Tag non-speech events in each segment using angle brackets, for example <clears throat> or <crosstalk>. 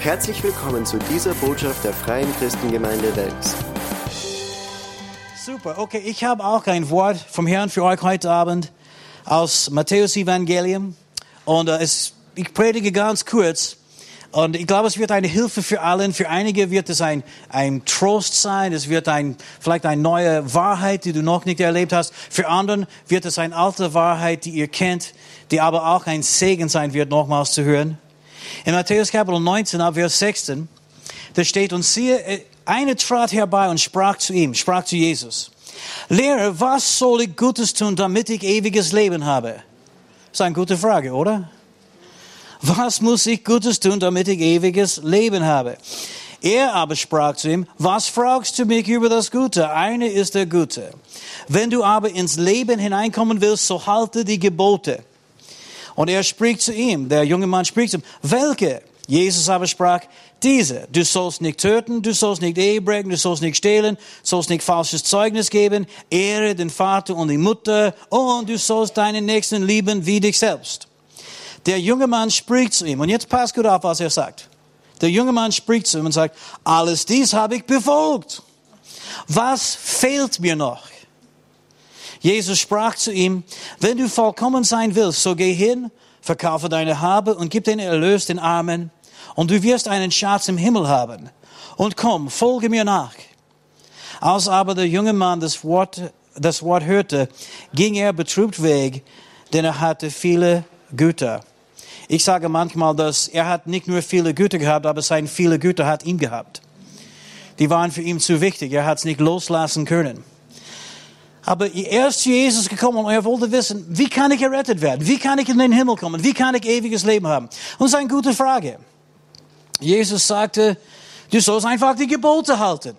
Herzlich willkommen zu dieser Botschaft der Freien Christengemeinde Wels. Super, okay, ich habe auch ein Wort vom Herrn für euch heute Abend aus Matthäus Evangelium. Und äh, es, ich predige ganz kurz. Und ich glaube, es wird eine Hilfe für allen. Für einige wird es ein, ein Trost sein. Es wird ein, vielleicht eine neue Wahrheit, die du noch nicht erlebt hast. Für anderen wird es eine alte Wahrheit, die ihr kennt, die aber auch ein Segen sein wird, nochmals zu hören. In Matthäus Kapitel 19, ab Vers 16, da steht, und siehe, äh, eine trat herbei und sprach zu ihm, sprach zu Jesus, Lehrer, was soll ich Gutes tun, damit ich ewiges Leben habe? Das ist eine gute Frage, oder? Was muss ich Gutes tun, damit ich ewiges Leben habe? Er aber sprach zu ihm, was fragst du mich über das Gute? Eine ist der Gute. Wenn du aber ins Leben hineinkommen willst, so halte die Gebote. Und er spricht zu ihm, der junge Mann spricht zu ihm, welche? Jesus aber sprach, diese. Du sollst nicht töten, du sollst nicht Ehe brechen, du sollst nicht stehlen, sollst nicht falsches Zeugnis geben, ehre den Vater und die Mutter und du sollst deinen Nächsten lieben wie dich selbst. Der junge Mann spricht zu ihm und jetzt passt gut auf, was er sagt. Der junge Mann spricht zu ihm und sagt, alles dies habe ich befolgt. Was fehlt mir noch? Jesus sprach zu ihm, wenn du vollkommen sein willst, so geh hin, verkaufe deine Habe und gib den Erlös den Armen, und du wirst einen Schatz im Himmel haben. Und komm, folge mir nach. Als aber der junge Mann das Wort, das Wort hörte, ging er betrübt weg, denn er hatte viele Güter. Ich sage manchmal, dass er hat nicht nur viele Güter gehabt, aber seine viele Güter hat ihn gehabt. Die waren für ihn zu wichtig. Er hat es nicht loslassen können. Aber er ist zu Jesus gekommen und er wollte wissen, wie kann ich errettet werden? Wie kann ich in den Himmel kommen? Wie kann ich ewiges Leben haben? Und das ist eine gute Frage. Jesus sagte, du sollst einfach die Gebote halten.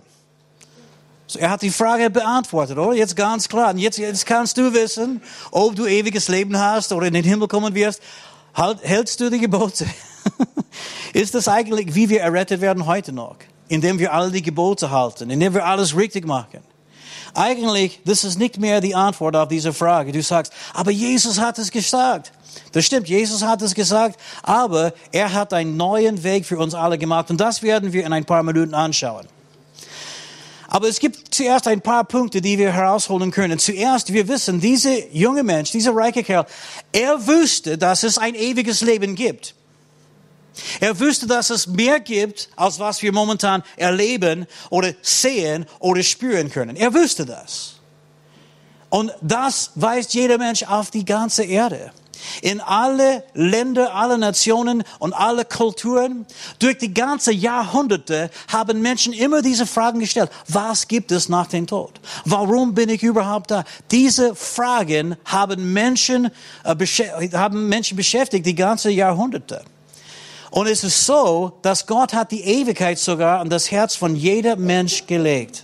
Er hat die Frage beantwortet, oder? Jetzt ganz klar. Und jetzt, jetzt kannst du wissen, ob du ewiges Leben hast oder in den Himmel kommen wirst. Halt, hältst du die Gebote? <laughs> Ist das eigentlich, wie wir errettet werden heute noch? Indem wir alle die Gebote halten, indem wir alles richtig machen. Eigentlich, das ist nicht mehr die Antwort auf diese Frage. Du sagst, aber Jesus hat es gesagt. Das stimmt, Jesus hat es gesagt, aber er hat einen neuen Weg für uns alle gemacht und das werden wir in ein paar Minuten anschauen. Aber es gibt zuerst ein paar Punkte, die wir herausholen können. Zuerst, wir wissen, dieser junge Mensch, dieser reiche Kerl, er wusste, dass es ein ewiges Leben gibt. Er wusste, dass es mehr gibt, als was wir momentan erleben oder sehen oder spüren können. Er wusste das. Und das weiß jeder Mensch auf die ganze Erde. In alle Länder, alle Nationen und alle Kulturen, durch die ganze Jahrhunderte haben Menschen immer diese Fragen gestellt. Was gibt es nach dem Tod? Warum bin ich überhaupt da? Diese Fragen haben Menschen, äh, haben Menschen beschäftigt die ganze Jahrhunderte. Und es ist so, dass Gott hat die Ewigkeit sogar an das Herz von jeder Mensch gelegt.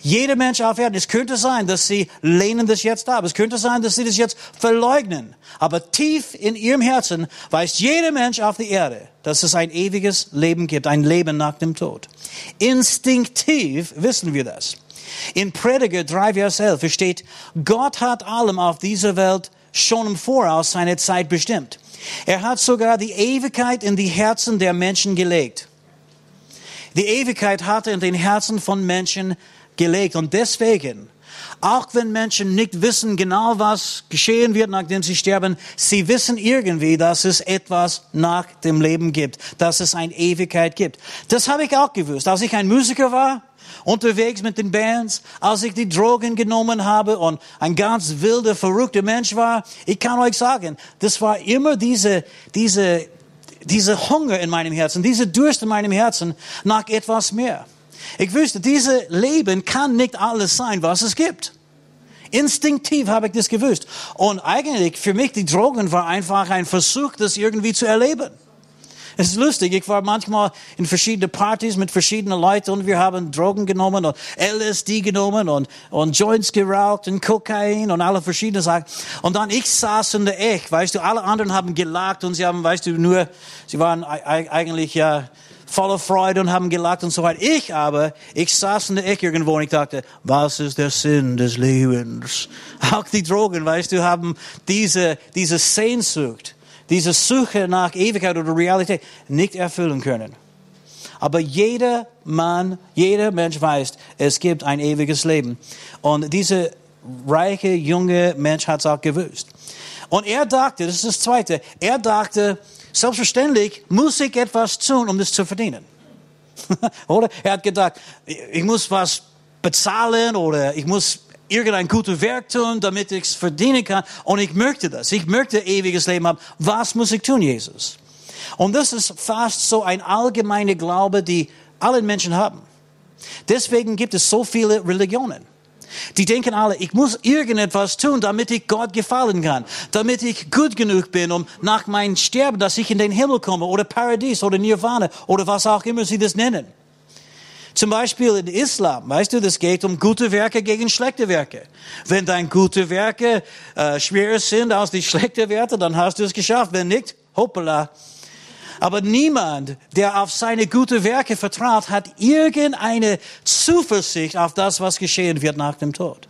Jeder Mensch auf Erden. Es könnte sein, dass sie lehnen das jetzt ab. Es könnte sein, dass sie das jetzt verleugnen. Aber tief in ihrem Herzen weiß jeder Mensch auf der Erde, dass es ein ewiges Leben gibt, ein Leben nach dem Tod. Instinktiv wissen wir das. In Prediger 3, Vers 11 steht, Gott hat allem auf dieser Welt schon im Voraus seine Zeit bestimmt. Er hat sogar die Ewigkeit in die Herzen der Menschen gelegt. Die Ewigkeit hat er in den Herzen von Menschen gelegt. Und deswegen, auch wenn Menschen nicht wissen genau, was geschehen wird, nachdem sie sterben, sie wissen irgendwie, dass es etwas nach dem Leben gibt, dass es eine Ewigkeit gibt. Das habe ich auch gewusst. Als ich ein Musiker war, unterwegs mit den Bands, als ich die Drogen genommen habe und ein ganz wilder, verrückter Mensch war. Ich kann euch sagen, das war immer diese, diese, diese Hunger in meinem Herzen, diese Durst in meinem Herzen nach etwas mehr. Ich wüsste, dieses Leben kann nicht alles sein, was es gibt. Instinktiv habe ich das gewusst. Und eigentlich für mich die Drogen war einfach ein Versuch, das irgendwie zu erleben. Es ist lustig, ich war manchmal in verschiedene Partys mit verschiedenen Leuten und wir haben Drogen genommen und LSD genommen und, und Joints geraucht und Kokain und alle verschiedene Sachen. Und dann ich saß in der Ecke, weißt du, alle anderen haben gelacht und sie haben, weißt du, nur, sie waren eigentlich ja voller Freude und haben gelacht und so weiter. Ich aber, ich saß in der Ecke irgendwo und ich dachte, was ist der Sinn des Lebens? Auch die Drogen, weißt du, haben diese, diese Sehnsucht diese Suche nach Ewigkeit oder Realität nicht erfüllen können. Aber jeder Mann, jeder Mensch weiß, es gibt ein ewiges Leben. Und dieser reiche, junge Mensch hat es auch gewusst. Und er dachte, das ist das Zweite, er dachte, selbstverständlich muss ich etwas tun, um das zu verdienen. <laughs> oder? Er hat gedacht, ich muss was bezahlen oder ich muss irgendein gutes Werk tun, damit ich es verdienen kann. Und ich möchte das. Ich möchte ewiges Leben haben. Was muss ich tun, Jesus? Und das ist fast so ein allgemeiner Glaube, die alle Menschen haben. Deswegen gibt es so viele Religionen. Die denken alle, ich muss irgendetwas tun, damit ich Gott gefallen kann, damit ich gut genug bin, um nach meinem Sterben, dass ich in den Himmel komme oder Paradies oder Nirvana oder was auch immer sie das nennen. Zum Beispiel in Islam, weißt du, das geht um gute Werke gegen schlechte Werke. Wenn deine gute Werke äh, schwerer sind als die <laughs> schlechten Werte, dann hast du es geschafft. Wenn nicht, hoppala. Aber niemand, der auf seine gute Werke vertraut, hat irgendeine Zuversicht auf das, was geschehen wird nach dem Tod.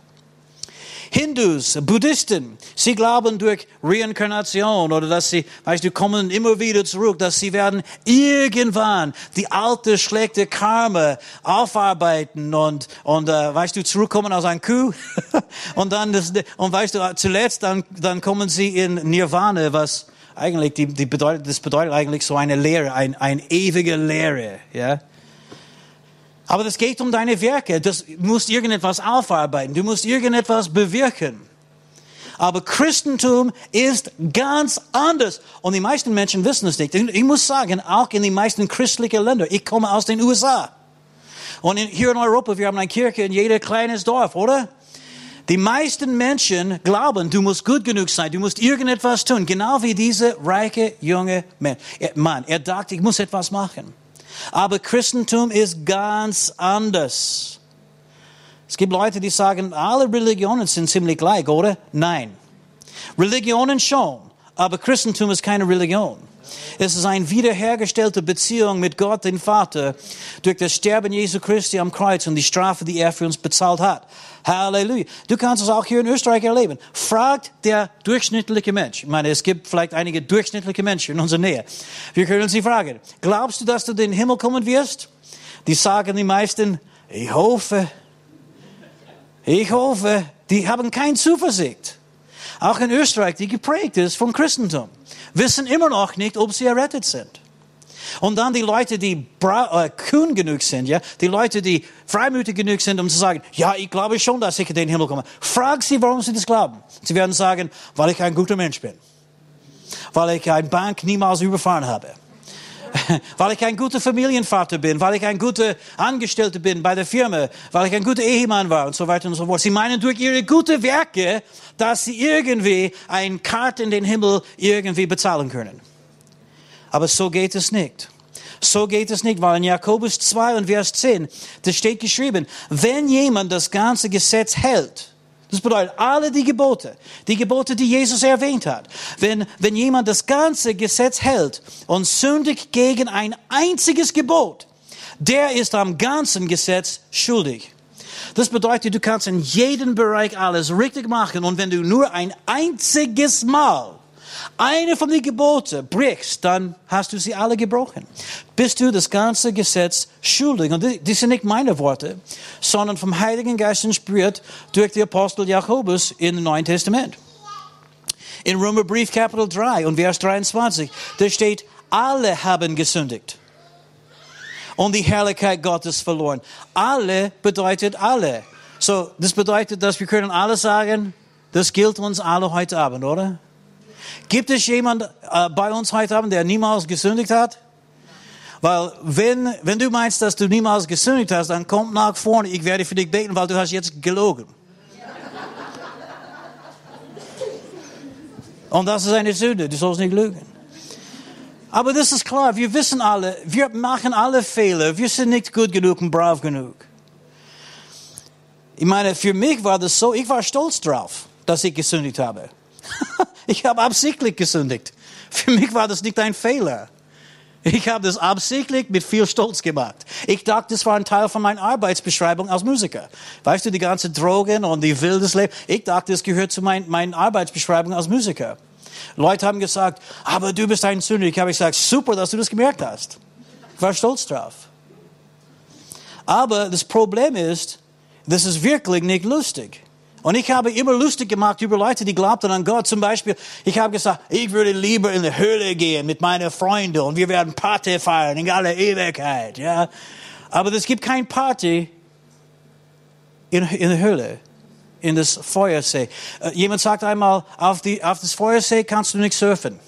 Hindus, Buddhisten, sie glauben durch Reinkarnation oder dass sie, weißt du, kommen immer wieder zurück, dass sie werden irgendwann die alte schlechte Karma aufarbeiten und und äh, weißt du zurückkommen aus ein Kuh <laughs> und dann das, und weißt du zuletzt dann dann kommen sie in Nirvana, was eigentlich, die, die bedeutet, das bedeutet eigentlich so eine Lehre, ein, ein ewige Lehre, ja. Aber das geht um deine Werke. Das, du musst irgendetwas aufarbeiten. Du musst irgendetwas bewirken. Aber Christentum ist ganz anders. Und die meisten Menschen wissen es nicht. Ich muss sagen, auch in den meisten christlichen Ländern. Ich komme aus den USA. Und in, hier in Europa, wir haben eine Kirche in jedem kleines Dorf, oder? Die meisten Menschen glauben, du musst gut genug sein, du musst irgendetwas tun, genau wie dieser reiche junge Mann. Er dachte, ich muss etwas machen. Aber Christentum ist ganz anders. Es gibt Leute, die sagen, alle Religionen sind ziemlich gleich, oder? Nein. Religionen schon, aber Christentum ist keine Religion. Es ist eine wiederhergestellte Beziehung mit Gott, dem Vater, durch das Sterben Jesu Christi am Kreuz und die Strafe, die er für uns bezahlt hat. Halleluja. Du kannst es auch hier in Österreich erleben. Fragt der durchschnittliche Mensch. Ich meine, es gibt vielleicht einige durchschnittliche Menschen in unserer Nähe. Wir können sie fragen. Glaubst du, dass du in den Himmel kommen wirst? Die sagen die meisten, ich hoffe. Ich hoffe. Die haben keine Zuversicht. Auch in Österreich, die geprägt ist vom Christentum, wissen immer noch nicht, ob sie errettet sind. Und dann die Leute, die äh, kühn genug sind, ja, die Leute, die freimütig genug sind, um zu sagen, ja, ich glaube schon, dass ich in den Himmel komme. Frag sie, warum sie das glauben. Sie werden sagen, weil ich ein guter Mensch bin. Weil ich eine Bank niemals überfahren habe. <laughs> weil ich ein guter Familienvater bin, weil ich ein guter Angestellter bin bei der Firma, weil ich ein guter Ehemann war und so weiter und so fort. Sie meinen durch ihre guten Werke, dass sie irgendwie ein Karte in den Himmel irgendwie bezahlen können. Aber so geht es nicht. So geht es nicht, weil in Jakobus 2 und Vers 10, da steht geschrieben, wenn jemand das ganze Gesetz hält, das bedeutet alle die Gebote, die Gebote, die Jesus erwähnt hat, wenn, wenn jemand das ganze Gesetz hält und sündigt gegen ein einziges Gebot, der ist am ganzen Gesetz schuldig. Das bedeutet, du kannst in jedem Bereich alles richtig machen und wenn du nur ein einziges Mal eine von den Geboten brichst, dann hast du sie alle gebrochen. Bist du das ganze Gesetz schuldig. Und das sind nicht meine Worte, sondern vom Heiligen Geist inspiriert durch den Apostel Jakobus im Neuen Testament. In Römerbrief Kapitel 3 und Vers 23, da steht, alle haben gesündigt und die Herrlichkeit Gottes verloren. Alle bedeutet alle. So, das bedeutet, dass wir können alle sagen, das gilt uns alle heute Abend, oder? Gibt es jemand äh, bei uns heute Abend, der niemals gesündigt hat? Weil wenn, wenn du meinst, dass du niemals gesündigt hast, dann komm nach vorne. Ich werde für dich beten, weil du hast jetzt gelogen. Und das ist eine Sünde. Du sollst nicht lügen. Aber das ist klar. Wir wissen alle, wir machen alle Fehler. Wir sind nicht gut genug und brav genug. Ich meine, für mich war das so, ich war stolz drauf, dass ich gesündigt habe. <laughs> Ich habe absichtlich gesündigt. Für mich war das nicht ein Fehler. Ich habe das absichtlich mit viel Stolz gemacht. Ich dachte, das war ein Teil von meiner Arbeitsbeschreibung als Musiker. Weißt du, die ganze Drogen und die wildes Leben. Ich dachte, das gehört zu mein, meiner Arbeitsbeschreibung als Musiker. Leute haben gesagt, aber du bist ein Sünder. Ich habe gesagt, super, dass du das gemerkt hast. Ich war stolz drauf. Aber das Problem ist, das ist wirklich nicht lustig. Und ich habe immer lustig gemacht über Leute, die glaubten an Gott. Zum Beispiel, ich habe gesagt, ich würde lieber in die Höhle gehen mit meinen Freunden und wir werden Party feiern in aller Ewigkeit. Ja, aber es gibt kein Party in, in der Höhle, in das Feuersee. Äh, jemand sagt einmal, auf, die, auf das Feuersee kannst du nicht surfen.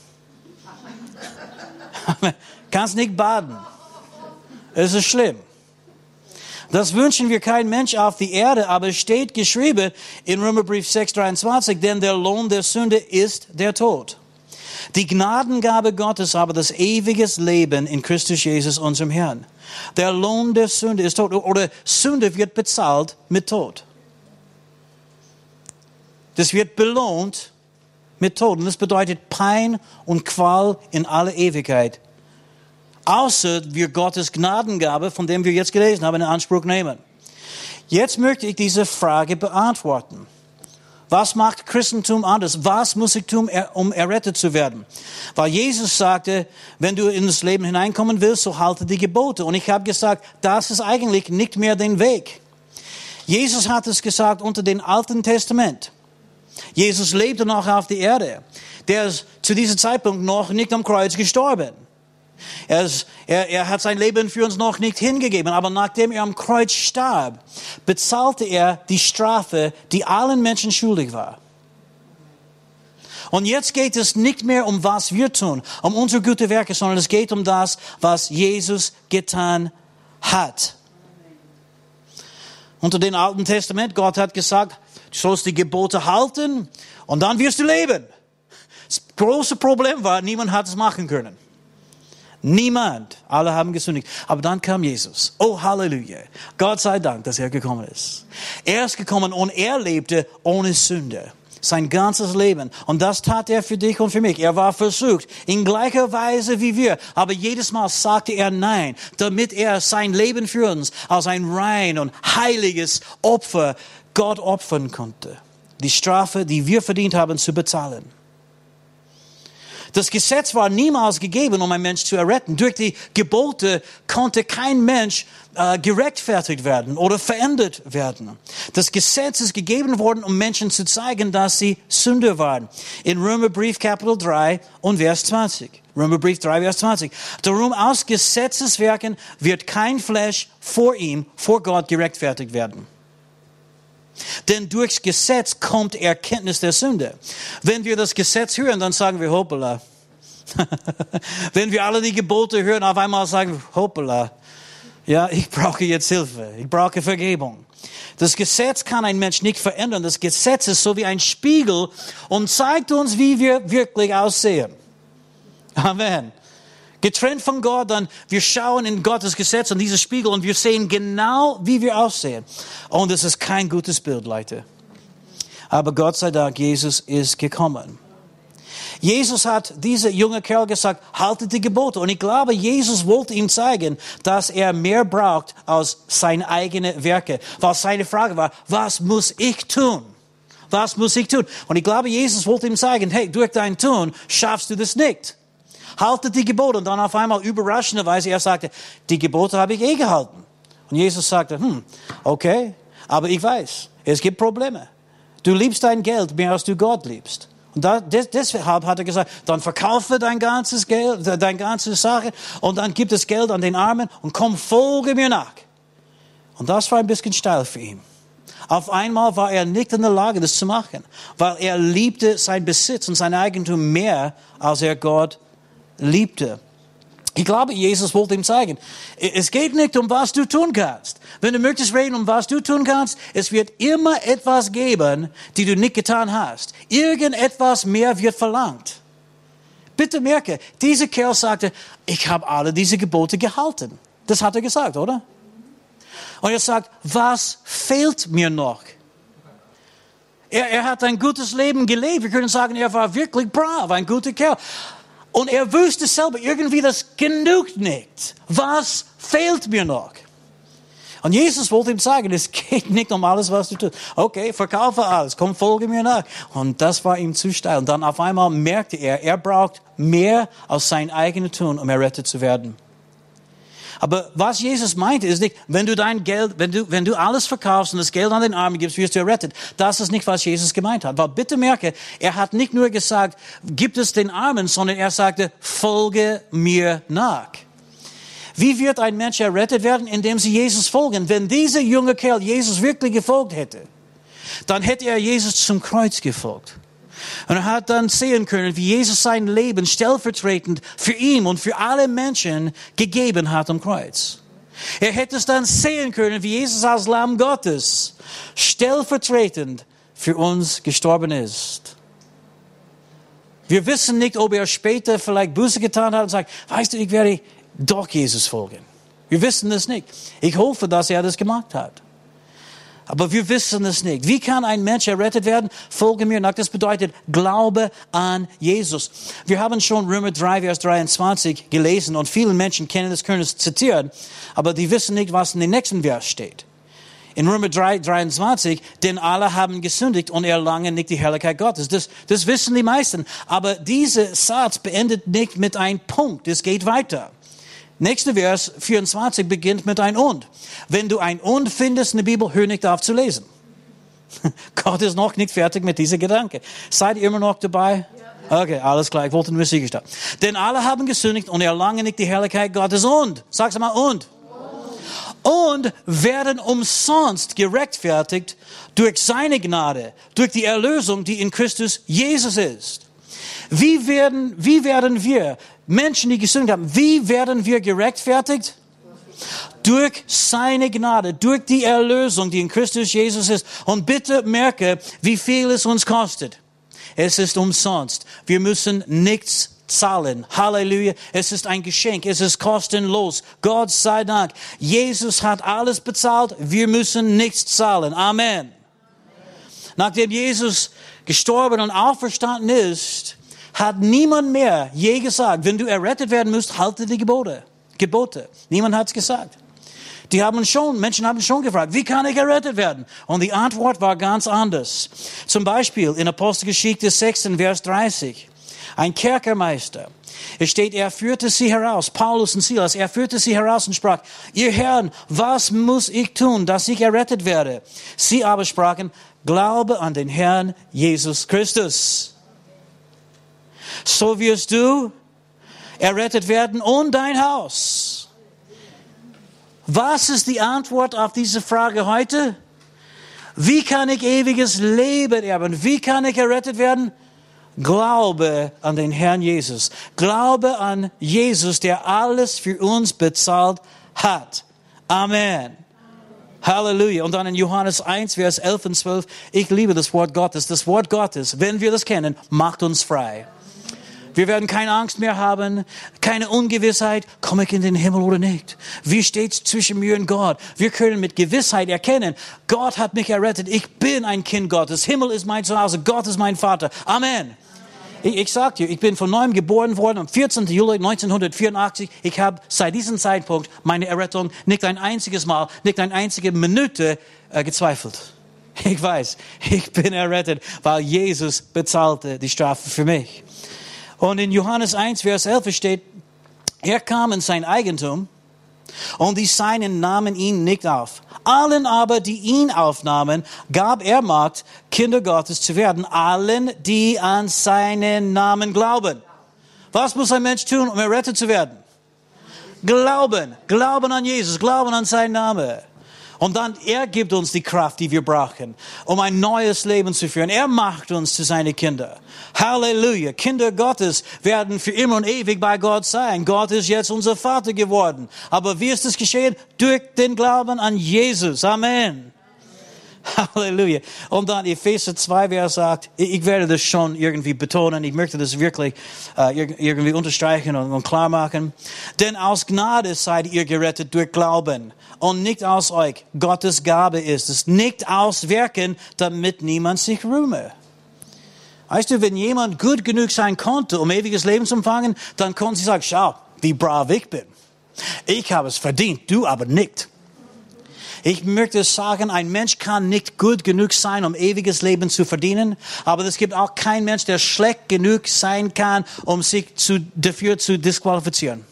<laughs> kannst nicht baden. Es ist schlimm. Das wünschen wir kein Mensch auf die Erde, aber es steht geschrieben in Römerbrief 6,23, denn der Lohn der Sünde ist der Tod. Die Gnadengabe Gottes aber das ewiges Leben in Christus Jesus, unserem Herrn. Der Lohn der Sünde ist Tod oder Sünde wird bezahlt mit Tod. Das wird belohnt mit Tod und das bedeutet Pein und Qual in aller Ewigkeit außer wir Gottes Gnadengabe, von dem wir jetzt gelesen haben, in Anspruch nehmen. Jetzt möchte ich diese Frage beantworten. Was macht Christentum anders? Was muss ich tun, um errettet zu werden? Weil Jesus sagte, wenn du in das Leben hineinkommen willst, so halte die Gebote. Und ich habe gesagt, das ist eigentlich nicht mehr den Weg. Jesus hat es gesagt unter dem Alten Testament. Jesus lebte noch auf der Erde. Der ist zu diesem Zeitpunkt noch nicht am Kreuz gestorben. Er, ist, er, er hat sein Leben für uns noch nicht hingegeben, aber nachdem er am Kreuz starb, bezahlte er die Strafe, die allen Menschen schuldig war. Und jetzt geht es nicht mehr um was wir tun, um unsere gute Werke, sondern es geht um das, was Jesus getan hat. Unter dem Alten Testament, Gott hat gesagt, du sollst die Gebote halten und dann wirst du leben. Das große Problem war, niemand hat es machen können. Niemand. Alle haben gesündigt. Aber dann kam Jesus. Oh, Halleluja. Gott sei Dank, dass er gekommen ist. Er ist gekommen und er lebte ohne Sünde. Sein ganzes Leben. Und das tat er für dich und für mich. Er war versucht, in gleicher Weise wie wir. Aber jedes Mal sagte er Nein, damit er sein Leben für uns als ein rein und heiliges Opfer Gott opfern konnte. Die Strafe, die wir verdient haben, zu bezahlen. Das Gesetz war niemals gegeben, um einen Mensch zu erretten. Durch die Gebote konnte kein Mensch äh, gerechtfertigt werden oder verändert werden. Das Gesetz ist gegeben worden, um Menschen zu zeigen, dass sie Sünder waren. In Römerbrief Kapitel 3 und Vers 20. Römerbrief 3, Vers 20. Darum aus Gesetzeswerken wird kein Fleisch vor ihm, vor Gott gerechtfertigt werden. Denn durchs Gesetz kommt Erkenntnis der Sünde. Wenn wir das Gesetz hören, dann sagen wir hoppala. <laughs> Wenn wir alle die Gebote hören, auf einmal sagen wir hoppala. Ja, ich brauche jetzt Hilfe. Ich brauche Vergebung. Das Gesetz kann ein Mensch nicht verändern. Das Gesetz ist so wie ein Spiegel und zeigt uns, wie wir wirklich aussehen. Amen. Getrennt von Gott, dann wir schauen in Gottes Gesetz und dieses Spiegel und wir sehen genau, wie wir aussehen. Und es ist kein gutes Bild, Leute. Aber Gott sei Dank, Jesus ist gekommen. Jesus hat dieser junge Kerl gesagt, haltet die Gebote. Und ich glaube, Jesus wollte ihm zeigen, dass er mehr braucht als seine eigenen Werke. Weil seine Frage war, was muss ich tun? Was muss ich tun? Und ich glaube, Jesus wollte ihm zeigen, hey, durch dein Tun schaffst du das nicht haltet die Gebote. Und dann auf einmal überraschenderweise, er sagte, die Gebote habe ich eh gehalten. Und Jesus sagte, hm, okay, aber ich weiß, es gibt Probleme. Du liebst dein Geld mehr als du Gott liebst. Und da, des, deshalb hat er gesagt, dann verkaufe dein ganzes Geld, deine ganze Sache und dann gib das Geld an den Armen und komm, folge mir nach. Und das war ein bisschen steil für ihn. Auf einmal war er nicht in der Lage, das zu machen, weil er liebte sein Besitz und sein Eigentum mehr, als er Gott liebte. Ich glaube, Jesus wollte ihm zeigen, es geht nicht um was du tun kannst. Wenn du möchtest reden, um was du tun kannst, es wird immer etwas geben, die du nicht getan hast. Irgendetwas mehr wird verlangt. Bitte merke, dieser Kerl sagte, ich habe alle diese Gebote gehalten. Das hat er gesagt, oder? Und er sagt, was fehlt mir noch? Er, er hat ein gutes Leben gelebt. Wir können sagen, er war wirklich brav, ein guter Kerl. Und er wusste selber irgendwie, das genügt nicht. Was fehlt mir noch? Und Jesus wollte ihm sagen, es geht nicht um alles, was du tust. Okay, verkaufe alles, komm, folge mir nach. Und das war ihm zu steil. Und dann auf einmal merkte er, er braucht mehr als sein eigenes Tun, um errettet zu werden. Aber was Jesus meinte, ist nicht, wenn du dein Geld, wenn du, wenn du alles verkaufst und das Geld an den Armen gibst, wirst du errettet. Das ist nicht, was Jesus gemeint hat. Weil bitte merke, er hat nicht nur gesagt, gib es den Armen, sondern er sagte, folge mir nach. Wie wird ein Mensch errettet werden? Indem sie Jesus folgen. Wenn dieser junge Kerl Jesus wirklich gefolgt hätte, dann hätte er Jesus zum Kreuz gefolgt. Und er hat dann sehen können, wie Jesus sein Leben stellvertretend für ihn und für alle Menschen gegeben hat am Kreuz. Er hätte es dann sehen können, wie Jesus als Lamm Gottes stellvertretend für uns gestorben ist. Wir wissen nicht, ob er später vielleicht Buße getan hat und sagt, weißt du, ich werde doch Jesus folgen. Wir wissen es nicht. Ich hoffe, dass er das gemacht hat. Aber wir wissen es nicht. Wie kann ein Mensch errettet werden? Folge mir nach. Das bedeutet Glaube an Jesus. Wir haben schon Römer 3, Vers 23 gelesen und viele Menschen kennen das, können es zitieren, aber die wissen nicht, was in dem nächsten Vers steht. In Römer 3, 23, denn alle haben gesündigt und erlangen nicht die Herrlichkeit Gottes. Das, das wissen die meisten. Aber dieser Satz beendet nicht mit einem Punkt. Es geht weiter. Nächster Vers 24 beginnt mit ein Und. Wenn du ein Und findest in der Bibel, hör nicht auf zu lesen. <laughs> Gott ist noch nicht fertig mit dieser Gedanke. Seid ihr immer noch dabei? Okay, alles klar, ich wollte nur sicher stellen. Denn alle haben gesündigt und erlangen nicht die Herrlichkeit Gottes und. Sag's mal und. Und werden umsonst gerechtfertigt durch seine Gnade, durch die Erlösung, die in Christus Jesus ist. Wie werden, wie werden wir Menschen, die gesündigt haben, wie werden wir gerechtfertigt? Durch seine Gnade, durch die Erlösung, die in Christus Jesus ist. Und bitte merke, wie viel es uns kostet. Es ist umsonst. Wir müssen nichts zahlen. Halleluja. Es ist ein Geschenk. Es ist kostenlos. Gott sei Dank. Jesus hat alles bezahlt. Wir müssen nichts zahlen. Amen. Nachdem Jesus gestorben und auferstanden ist, hat niemand mehr je gesagt, wenn du errettet werden musst, halte die Gebote. Gebote. Niemand hat es gesagt. Die haben schon, Menschen haben schon gefragt, wie kann ich errettet werden? Und die Antwort war ganz anders. Zum Beispiel in Apostelgeschichte 6, Vers 30. Ein Kerkermeister. Es steht, er führte sie heraus, Paulus und Silas, er führte sie heraus und sprach, ihr Herren, was muss ich tun, dass ich errettet werde? Sie aber sprachen, glaube an den Herrn Jesus Christus so wirst du errettet werden und dein Haus. Was ist die Antwort auf diese Frage heute? Wie kann ich ewiges Leben erben? Wie kann ich errettet werden? Glaube an den Herrn Jesus. Glaube an Jesus, der alles für uns bezahlt hat. Amen. Halleluja. Und dann in Johannes 1, Vers 11 und 12. Ich liebe das Wort Gottes. Das Wort Gottes, wenn wir das kennen, macht uns frei. Wir werden keine Angst mehr haben, keine Ungewissheit, komme ich in den Himmel oder nicht? Wie steht's zwischen mir und Gott? Wir können mit Gewissheit erkennen, Gott hat mich errettet, ich bin ein Kind Gottes, Himmel ist mein Zuhause, Gott ist mein Vater. Amen. Ich, ich sag dir, ich bin von neuem geboren worden am 14. Juli 1984. Ich habe seit diesem Zeitpunkt meine Errettung nicht ein einziges Mal, nicht eine einzige Minute äh, gezweifelt. Ich weiß, ich bin errettet, weil Jesus bezahlte die Strafe für mich. Und in Johannes 1, Vers 11 steht, er kam in sein Eigentum und die Seinen nahmen ihn nicht auf. Allen aber, die ihn aufnahmen, gab er Macht, Kinder Gottes zu werden. Allen, die an seinen Namen glauben. Was muss ein Mensch tun, um errettet zu werden? Glauben. Glauben an Jesus. Glauben an seinen Namen. Und dann, er gibt uns die Kraft, die wir brauchen, um ein neues Leben zu führen. Er macht uns zu seinen Kindern. Halleluja. Kinder Gottes werden für immer und ewig bei Gott sein. Gott ist jetzt unser Vater geworden. Aber wie ist es geschehen? Durch den Glauben an Jesus. Amen. <laughs> Halleluja. Und dann Epheser 2, wer sagt, ich werde das schon irgendwie betonen, ich möchte das wirklich äh, irgendwie unterstreichen und, und klar machen. Denn aus Gnade seid ihr gerettet durch Glauben und nicht aus euch. Gottes Gabe ist es, nicht aus Werken, damit niemand sich rühme. Weißt du, wenn jemand gut genug sein konnte, um ewiges Leben zu empfangen, dann konnte sie sagen, schau, wie brav ich bin. Ich habe es verdient, du aber nicht. Ich möchte sagen, ein Mensch kann nicht gut genug sein, um ewiges Leben zu verdienen. Aber es gibt auch keinen Mensch, der schlecht genug sein kann, um sich zu, dafür zu disqualifizieren.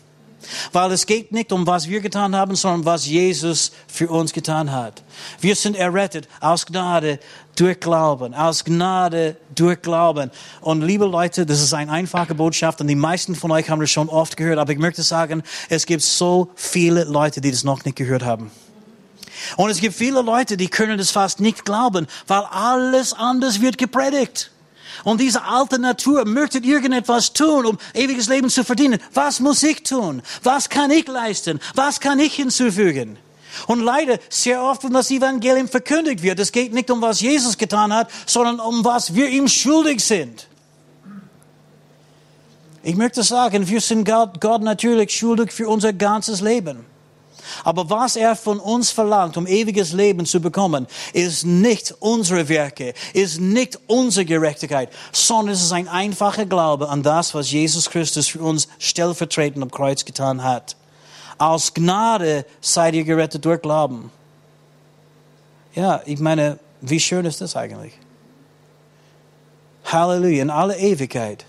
Weil es geht nicht um, was wir getan haben, sondern was Jesus für uns getan hat. Wir sind errettet aus Gnade durch Glauben, aus Gnade durch Glauben. Und liebe Leute, das ist eine einfache Botschaft und die meisten von euch haben das schon oft gehört, aber ich möchte sagen, es gibt so viele Leute, die das noch nicht gehört haben. Und es gibt viele Leute, die können das fast nicht glauben, weil alles anders wird gepredigt. Und diese alte Natur möchte irgendetwas tun, um ewiges Leben zu verdienen. Was muss ich tun? Was kann ich leisten? Was kann ich hinzufügen? Und leider, sehr oft, wenn das Evangelium verkündigt wird, es geht nicht um, was Jesus getan hat, sondern um, was wir ihm schuldig sind. Ich möchte sagen, wir sind Gott, Gott natürlich schuldig für unser ganzes Leben. Aber was er von uns verlangt, um ewiges Leben zu bekommen, ist nicht unsere Werke, ist nicht unsere Gerechtigkeit, sondern es ist ein einfacher Glaube an das, was Jesus Christus für uns stellvertretend am Kreuz getan hat. Aus Gnade seid ihr gerettet durch Glauben. Ja, ich meine, wie schön ist das eigentlich? Halleluja, in aller Ewigkeit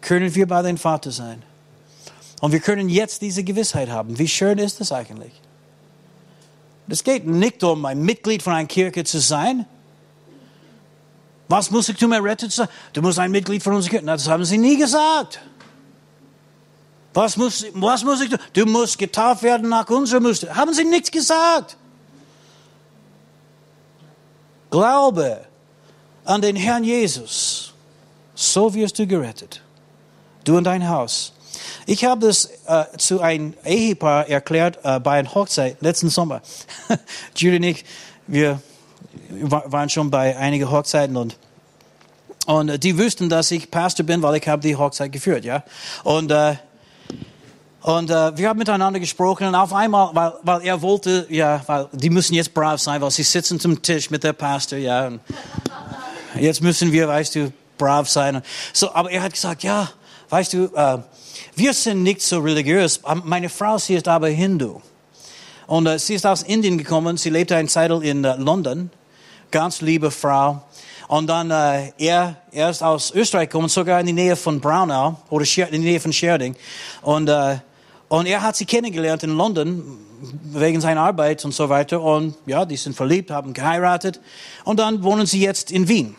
können wir bei den Vater sein. Und wir können jetzt diese Gewissheit haben. Wie schön ist das eigentlich? Es geht nicht um ein Mitglied von einer Kirche zu sein. Was muss ich tun, errettet zu sein? Du musst ein Mitglied von unserer Kirche. Das haben sie nie gesagt. Was muss, was muss ich tun? Du musst getauft werden nach unserer Muster. Haben sie nichts gesagt. Glaube an den Herrn Jesus. So wirst du gerettet. Du und dein Haus. Ich habe das äh, zu einem Ehepaar erklärt äh, bei einer Hochzeit letzten Sommer. <laughs> Julie und ich, wir waren schon bei einigen Hochzeiten und und äh, die wussten, dass ich Pastor bin, weil ich habe die Hochzeit geführt, ja. Und äh, und äh, wir haben miteinander gesprochen und auf einmal, weil, weil er wollte, ja, weil die müssen jetzt brav sein, weil sie sitzen zum Tisch mit der Pastor, ja. Und jetzt müssen wir, weißt du, brav sein. So, aber er hat gesagt, ja, weißt du, äh, wir sind nicht so religiös. Meine Frau, sie ist aber Hindu. Und äh, sie ist aus Indien gekommen. Sie lebte eine Zeit in äh, London. Ganz liebe Frau. Und dann, äh, er, er ist aus Österreich gekommen, sogar in die Nähe von Braunau oder in die Nähe von Scherding. Und, äh, und er hat sie kennengelernt in London wegen seiner Arbeit und so weiter. Und ja, die sind verliebt, haben geheiratet. Und dann wohnen sie jetzt in Wien.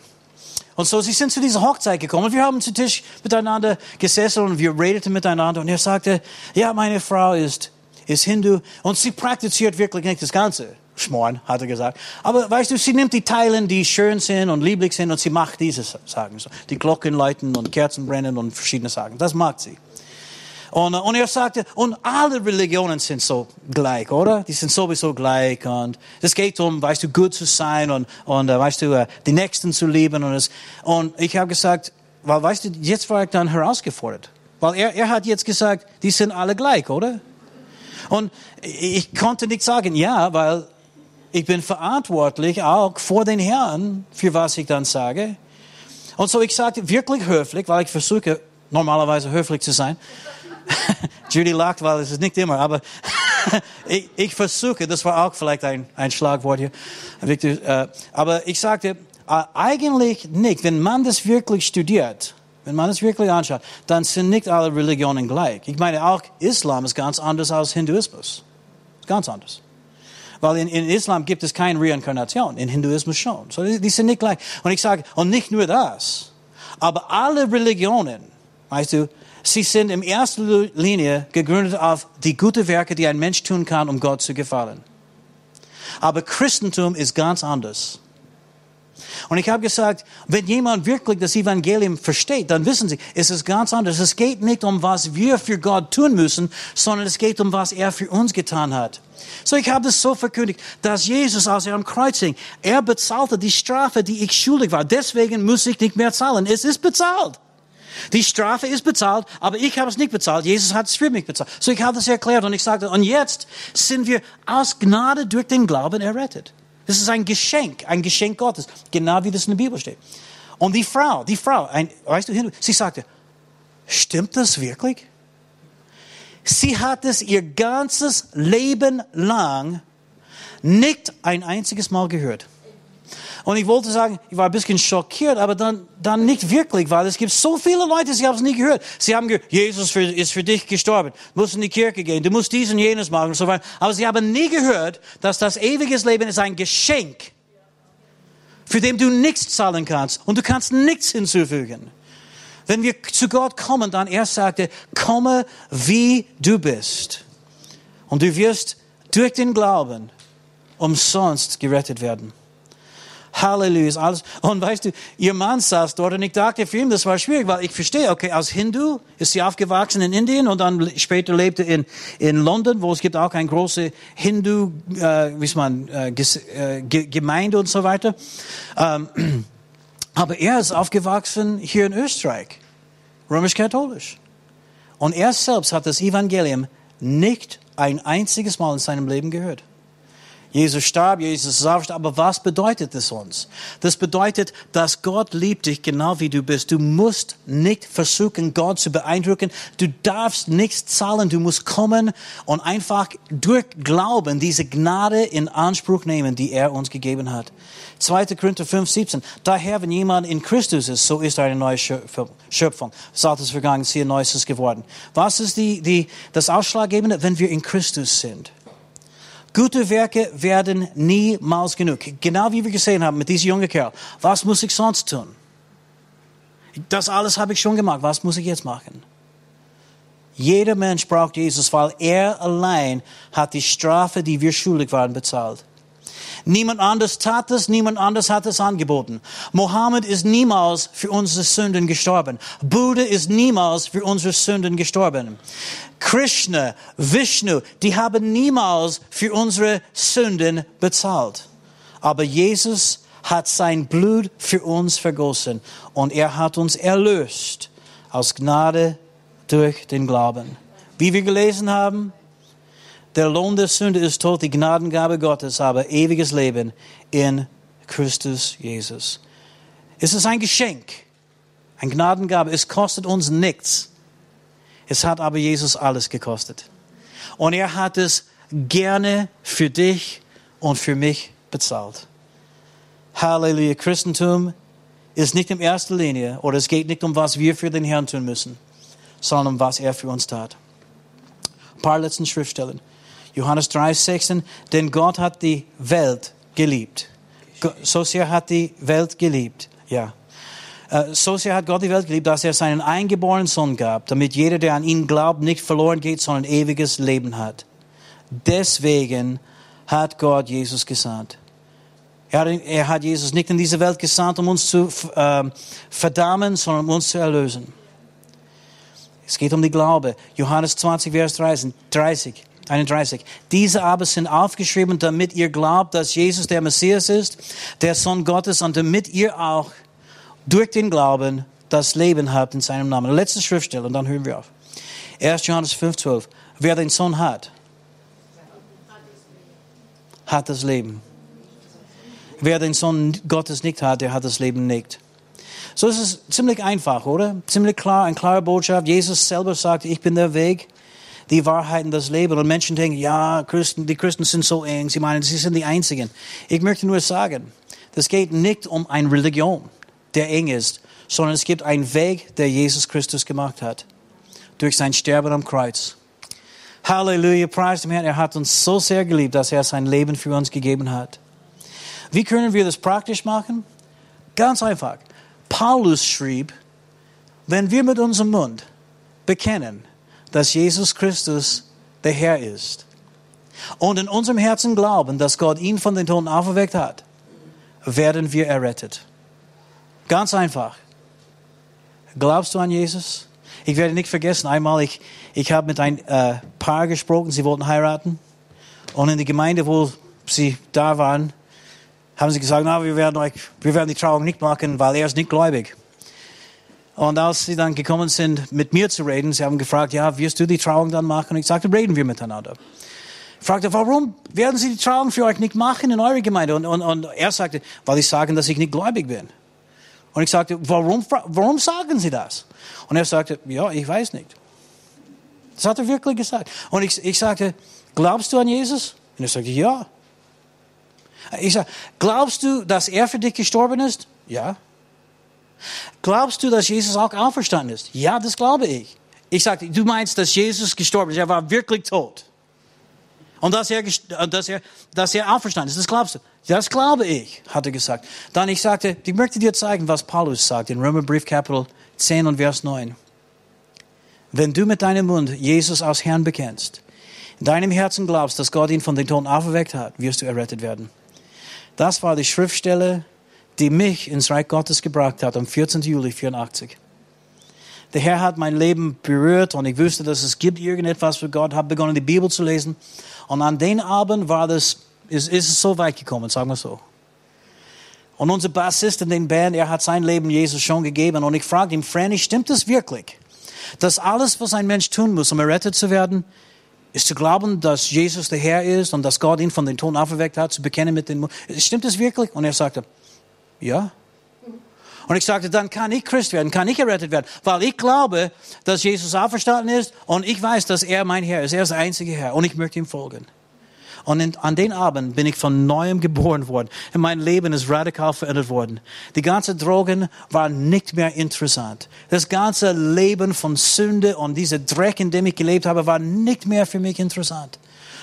Und so, sie sind zu dieser Hochzeit gekommen. Wir haben zu Tisch miteinander gesessen und wir redeten miteinander. Und er sagte, ja, meine Frau ist, ist Hindu und sie praktiziert wirklich nicht das Ganze. Schmoren, hat er gesagt. Aber weißt du, sie nimmt die Teilen, die schön sind und lieblich sind und sie macht diese Sachen. Die Glocken läuten und Kerzen brennen und verschiedene Sachen. Das mag sie. Und, äh, und er sagte, und alle Religionen sind so gleich, oder? Die sind sowieso gleich. Und es geht um, weißt du, gut zu sein und, und äh, weißt du, äh, die Nächsten zu lieben. Und, es, und ich habe gesagt, weil, weißt du, jetzt war ich dann herausgefordert. Weil er, er hat jetzt gesagt, die sind alle gleich, oder? Und ich konnte nicht sagen, ja, weil ich bin verantwortlich auch vor den Herrn, für was ich dann sage. Und so ich sagte wirklich höflich, weil ich versuche normalerweise höflich zu sein. <laughs> Judy lacht, weil es ist nicht immer, <laughs> aber ich, ich, versuche, das war auch vielleicht ein, ein Schlagwort hier, äh, aber ich sagte, äh, eigentlich nicht, wenn man das wirklich studiert, wenn man es wirklich anschaut, dann sind nicht alle Religionen gleich. Ich meine, auch Islam ist ganz anders als Hinduismus. Ganz anders. Weil in, in Islam gibt es keine Reinkarnation, in Hinduismus schon. So, die, die sind nicht gleich. Und ich sage, und nicht nur das, aber alle Religionen, weißt du, Sie sind in erster Linie gegründet auf die guten Werke, die ein Mensch tun kann, um Gott zu gefallen. Aber Christentum ist ganz anders. Und ich habe gesagt, wenn jemand wirklich das Evangelium versteht, dann wissen Sie, es ist ganz anders. Es geht nicht um, was wir für Gott tun müssen, sondern es geht um, was er für uns getan hat. So, ich habe das so verkündigt, dass Jesus, als er am Kreuz hing, er bezahlte die Strafe, die ich schuldig war. Deswegen muss ich nicht mehr zahlen. Es ist bezahlt. Die Strafe ist bezahlt, aber ich habe es nicht bezahlt. Jesus hat es für mich bezahlt. So ich habe das erklärt und ich sagte, und jetzt sind wir aus Gnade durch den Glauben errettet. Das ist ein Geschenk, ein Geschenk Gottes, genau wie das in der Bibel steht. Und die Frau, die Frau, ein, weißt du, sie sagte, stimmt das wirklich? Sie hat es ihr ganzes Leben lang Nicht ein einziges Mal gehört. Und ich wollte sagen, ich war ein bisschen schockiert, aber dann, dann nicht wirklich, weil es gibt so viele Leute, sie haben es nie gehört. Sie haben gehört, Jesus für, ist für dich gestorben. Du musst in die Kirche gehen, du musst dies und jenes machen und so weiter. Aber sie haben nie gehört, dass das ewige Leben ist ein Geschenk, für dem du nichts zahlen kannst und du kannst nichts hinzufügen. Wenn wir zu Gott kommen, dann er sagte, komme wie du bist. Und du wirst durch den Glauben umsonst gerettet werden. Halleluja, ist alles. Und weißt du, ihr Mann saß dort und ich dachte für ihn, das war schwierig, weil ich verstehe, okay, als Hindu ist sie aufgewachsen in Indien und dann später lebte in, in London, wo es gibt auch eine große Hindu, äh, wie man, äh, äh Gemeinde und so weiter. Ähm, <clears throat> aber er ist aufgewachsen hier in Österreich, römisch-katholisch. Und er selbst hat das Evangelium nicht ein einziges Mal in seinem Leben gehört. Jesus starb, Jesus ist auferstanden, aber was bedeutet das uns? Das bedeutet, dass Gott liebt dich genau wie du bist. Du musst nicht versuchen, Gott zu beeindrucken. Du darfst nichts zahlen. Du musst kommen und einfach durch Glauben diese Gnade in Anspruch nehmen, die er uns gegeben hat. 2. Korinther 5, 17. Daher, wenn jemand in Christus ist, so ist er eine neue Schöpfung. Das Alte ist vergangen, siehe, Neues ist geworden. Was ist die, die, das Ausschlaggebende? Wenn wir in Christus sind. Gute Werke werden niemals genug. Genau wie wir gesehen haben mit diesem jungen Kerl. Was muss ich sonst tun? Das alles habe ich schon gemacht. Was muss ich jetzt machen? Jeder Mensch braucht Jesus, weil er allein hat die Strafe, die wir schuldig waren, bezahlt. Niemand anders tat es, niemand anders hat es angeboten. Mohammed ist niemals für unsere Sünden gestorben. Buddha ist niemals für unsere Sünden gestorben. Krishna, Vishnu, die haben niemals für unsere Sünden bezahlt. Aber Jesus hat sein Blut für uns vergossen und er hat uns erlöst aus Gnade durch den Glauben. Wie wir gelesen haben, der Lohn der Sünde ist Tod, die Gnadengabe Gottes, aber ewiges Leben in Christus Jesus. Es ist ein Geschenk, ein Gnadengabe. Es kostet uns nichts. Es hat aber Jesus alles gekostet. Und er hat es gerne für dich und für mich bezahlt. Halleluja. Christentum ist nicht in erster Linie, oder es geht nicht um, was wir für den Herrn tun müssen, sondern um, was er für uns tat. Ein paar letzten Schriftstellen. Johannes 3, 16, denn Gott hat die Welt geliebt. So sehr hat die Welt geliebt, ja. Äh, so sehr hat Gott die Welt geliebt, dass er seinen eingeborenen Sohn gab, damit jeder, der an ihn glaubt, nicht verloren geht, sondern ewiges Leben hat. Deswegen hat Gott Jesus gesandt. Er hat, Jesus nicht in diese Welt gesandt, um uns zu äh, verdammen, sondern um uns zu erlösen. Es geht um die Glaube. Johannes 20, Vers 30. 31. Diese aber sind aufgeschrieben, damit ihr glaubt, dass Jesus der Messias ist, der Sohn Gottes, und damit ihr auch durch den Glauben das Leben habt in seinem Namen. Letzte Schriftstelle, und dann hören wir auf. 1. Johannes 5, 12. Wer den Sohn hat, hat das Leben. Wer den Sohn Gottes nicht hat, der hat das Leben nicht. So ist es ziemlich einfach, oder? Ziemlich klar, eine klare Botschaft. Jesus selber sagt, ich bin der Weg, die Wahrheit und das Leben. Und Menschen denken, ja, Christen, die Christen sind so eng. Sie meinen, sie sind die Einzigen. Ich möchte nur sagen, es geht nicht um eine Religion, der eng ist, sondern es gibt einen Weg, der Jesus Christus gemacht hat. Durch sein Sterben am Kreuz. Halleluja, preis dem Herrn. Er hat uns so sehr geliebt, dass er sein Leben für uns gegeben hat. Wie können wir das praktisch machen? Ganz einfach. Paulus schrieb, wenn wir mit unserem Mund bekennen, dass Jesus Christus der Herr ist und in unserem Herzen glauben, dass Gott ihn von den Toten auferweckt hat, werden wir errettet. Ganz einfach. Glaubst du an Jesus? Ich werde nicht vergessen, einmal ich, ich habe mit einem äh, Paar gesprochen, sie wollten heiraten. Und in der Gemeinde, wo sie da waren, haben sie gesagt, na, wir werden, euch, wir werden die Trauung nicht machen, weil er ist nicht gläubig. Und als sie dann gekommen sind, mit mir zu reden, sie haben gefragt, ja, wirst du die Trauung dann machen? Und ich sagte, reden wir miteinander. Ich fragte, warum werden Sie die Trauung für euch nicht machen in eurer Gemeinde? Und, und, und er sagte, weil ich sagen, dass ich nicht gläubig bin. Und ich sagte, warum, warum sagen Sie das? Und er sagte, ja, ich weiß nicht. Das hat er wirklich gesagt. Und ich, ich sagte, glaubst du an Jesus? Und er sagte, ja. Ich sage, glaubst du, dass er für dich gestorben ist? Ja. Glaubst du, dass Jesus auch auferstanden ist? Ja, das glaube ich. Ich sagte, du meinst, dass Jesus gestorben ist. Er war wirklich tot. Und dass er, dass er, dass er auferstanden ist. Das glaubst du? Das glaube ich, hat er gesagt. Dann ich sagte, ich möchte dir zeigen, was Paulus sagt in Römerbrief Kapitel 10 und Vers 9. Wenn du mit deinem Mund Jesus als Herrn bekennst, in deinem Herzen glaubst, dass Gott ihn von den Toten auferweckt hat, wirst du errettet werden. Das war die Schriftstelle, die mich ins Reich Gottes gebracht hat am 14. Juli 84. Der Herr hat mein Leben berührt und ich wusste, dass es gibt irgendetwas für Gott, habe begonnen, die Bibel zu lesen. Und an den Abend war das, ist, ist es so weit gekommen, sagen wir so. Und unser Bassist in den Band, er hat sein Leben Jesus schon gegeben. Und ich fragte ihn, Franny, stimmt das wirklich? Dass alles, was ein Mensch tun muss, um errettet zu werden, ist zu glauben, dass Jesus der Herr ist und dass Gott ihn von den Toten auferweckt hat, zu bekennen mit dem Mund. Stimmt das wirklich? Und er sagte, ja. Und ich sagte, dann kann ich Christ werden, kann ich errettet werden, weil ich glaube, dass Jesus auferstanden ist und ich weiß, dass er mein Herr ist. Er ist der einzige Herr und ich möchte ihm folgen. Und in, an den Abend bin ich von neuem geboren worden. Und mein Leben ist radikal verändert worden. Die ganze Drogen waren nicht mehr interessant. Das ganze Leben von Sünde und dieser Dreck, in dem ich gelebt habe, war nicht mehr für mich interessant.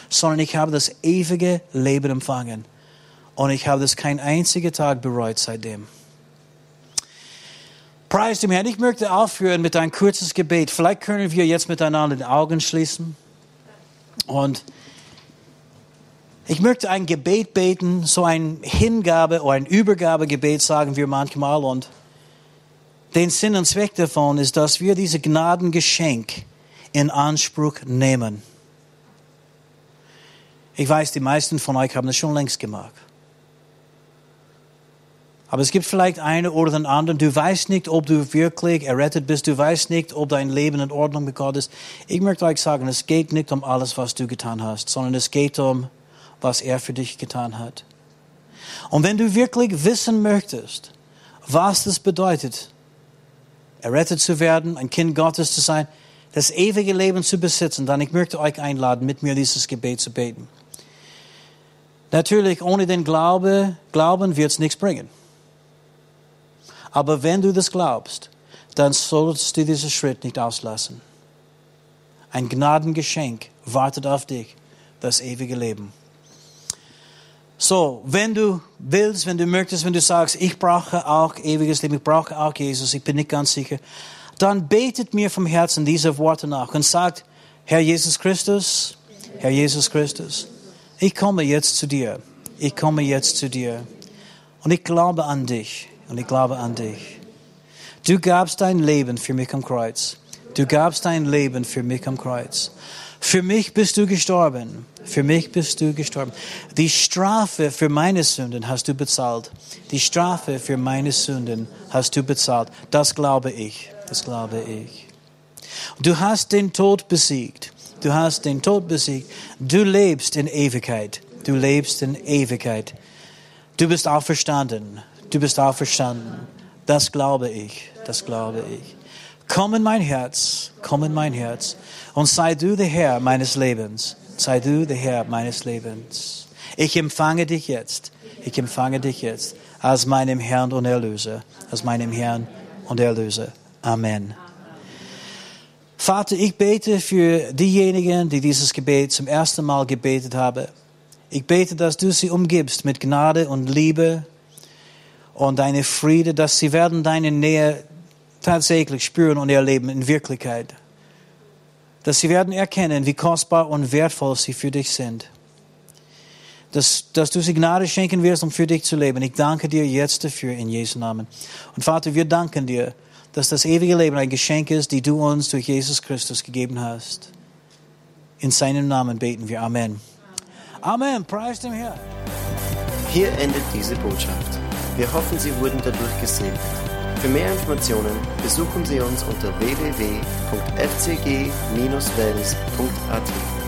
Sondern ich habe das ewige Leben empfangen. Und ich habe das kein einziger Tag bereut seitdem. Preis dem Herrn. Ich möchte aufhören mit ein kurzes Gebet. Vielleicht können wir jetzt miteinander die Augen schließen. Und ich möchte ein Gebet beten, so ein Hingabe oder ein Übergabegebet, sagen wir manchmal. Und den Sinn und Zweck davon ist, dass wir diese Gnadengeschenk in Anspruch nehmen. Ich weiß, die meisten von euch haben das schon längst gemacht. Aber es gibt vielleicht eine oder den anderen, du weißt nicht, ob du wirklich errettet bist, du weißt nicht, ob dein Leben in Ordnung mit Gott ist. Ich möchte euch sagen, es geht nicht um alles, was du getan hast, sondern es geht um, was er für dich getan hat. Und wenn du wirklich wissen möchtest, was das bedeutet, errettet zu werden, ein Kind Gottes zu sein, das ewige Leben zu besitzen, dann ich möchte euch einladen, mit mir dieses Gebet zu beten. Natürlich, ohne den Glaube, Glauben wird es nichts bringen. Aber wenn du das glaubst, dann solltest du diesen Schritt nicht auslassen. Ein Gnadengeschenk wartet auf dich, das ewige Leben. So, wenn du willst, wenn du möchtest, wenn du sagst, ich brauche auch ewiges Leben, ich brauche auch Jesus, ich bin nicht ganz sicher, dann betet mir vom Herzen diese Worte nach und sagt, Herr Jesus Christus, Herr Jesus Christus, ich komme jetzt zu dir, ich komme jetzt zu dir und ich glaube an dich. Und ich glaube an dich. Du gabst dein Leben für mich am Kreuz. Du gabst dein Leben für mich am Kreuz. Für mich bist du gestorben. Für mich bist du gestorben. Die Strafe für meine Sünden hast du bezahlt. Die Strafe für meine Sünden hast du bezahlt. Das glaube ich. Das glaube ich. Du hast den Tod besiegt. Du hast den Tod besiegt. Du lebst in Ewigkeit. Du lebst in Ewigkeit. Du bist auferstanden. Du bist auferstanden. Das glaube ich. Das glaube ich. Komm in mein Herz. Komm in mein Herz. Und sei du der Herr meines Lebens. Sei du der Herr meines Lebens. Ich empfange dich jetzt. Ich empfange dich jetzt als meinem Herrn und Erlöser. Als meinem Herrn und Erlöser. Amen. Vater, ich bete für diejenigen, die dieses Gebet zum ersten Mal gebetet haben. Ich bete, dass du sie umgibst mit Gnade und Liebe und deine Friede, dass sie werden deine Nähe tatsächlich spüren und erleben in Wirklichkeit. Dass sie werden erkennen, wie kostbar und wertvoll sie für dich sind. Dass, dass du sie Gnade schenken wirst, um für dich zu leben. Ich danke dir jetzt dafür in Jesu Namen. Und Vater, wir danken dir, dass das ewige Leben ein Geschenk ist, die du uns durch Jesus Christus gegeben hast. In seinem Namen beten wir. Amen. Amen. Preis dem Herrn. Hier endet diese Botschaft. Wir hoffen, Sie wurden dadurch gesegnet. Für mehr Informationen besuchen Sie uns unter www.fcg-wells.at.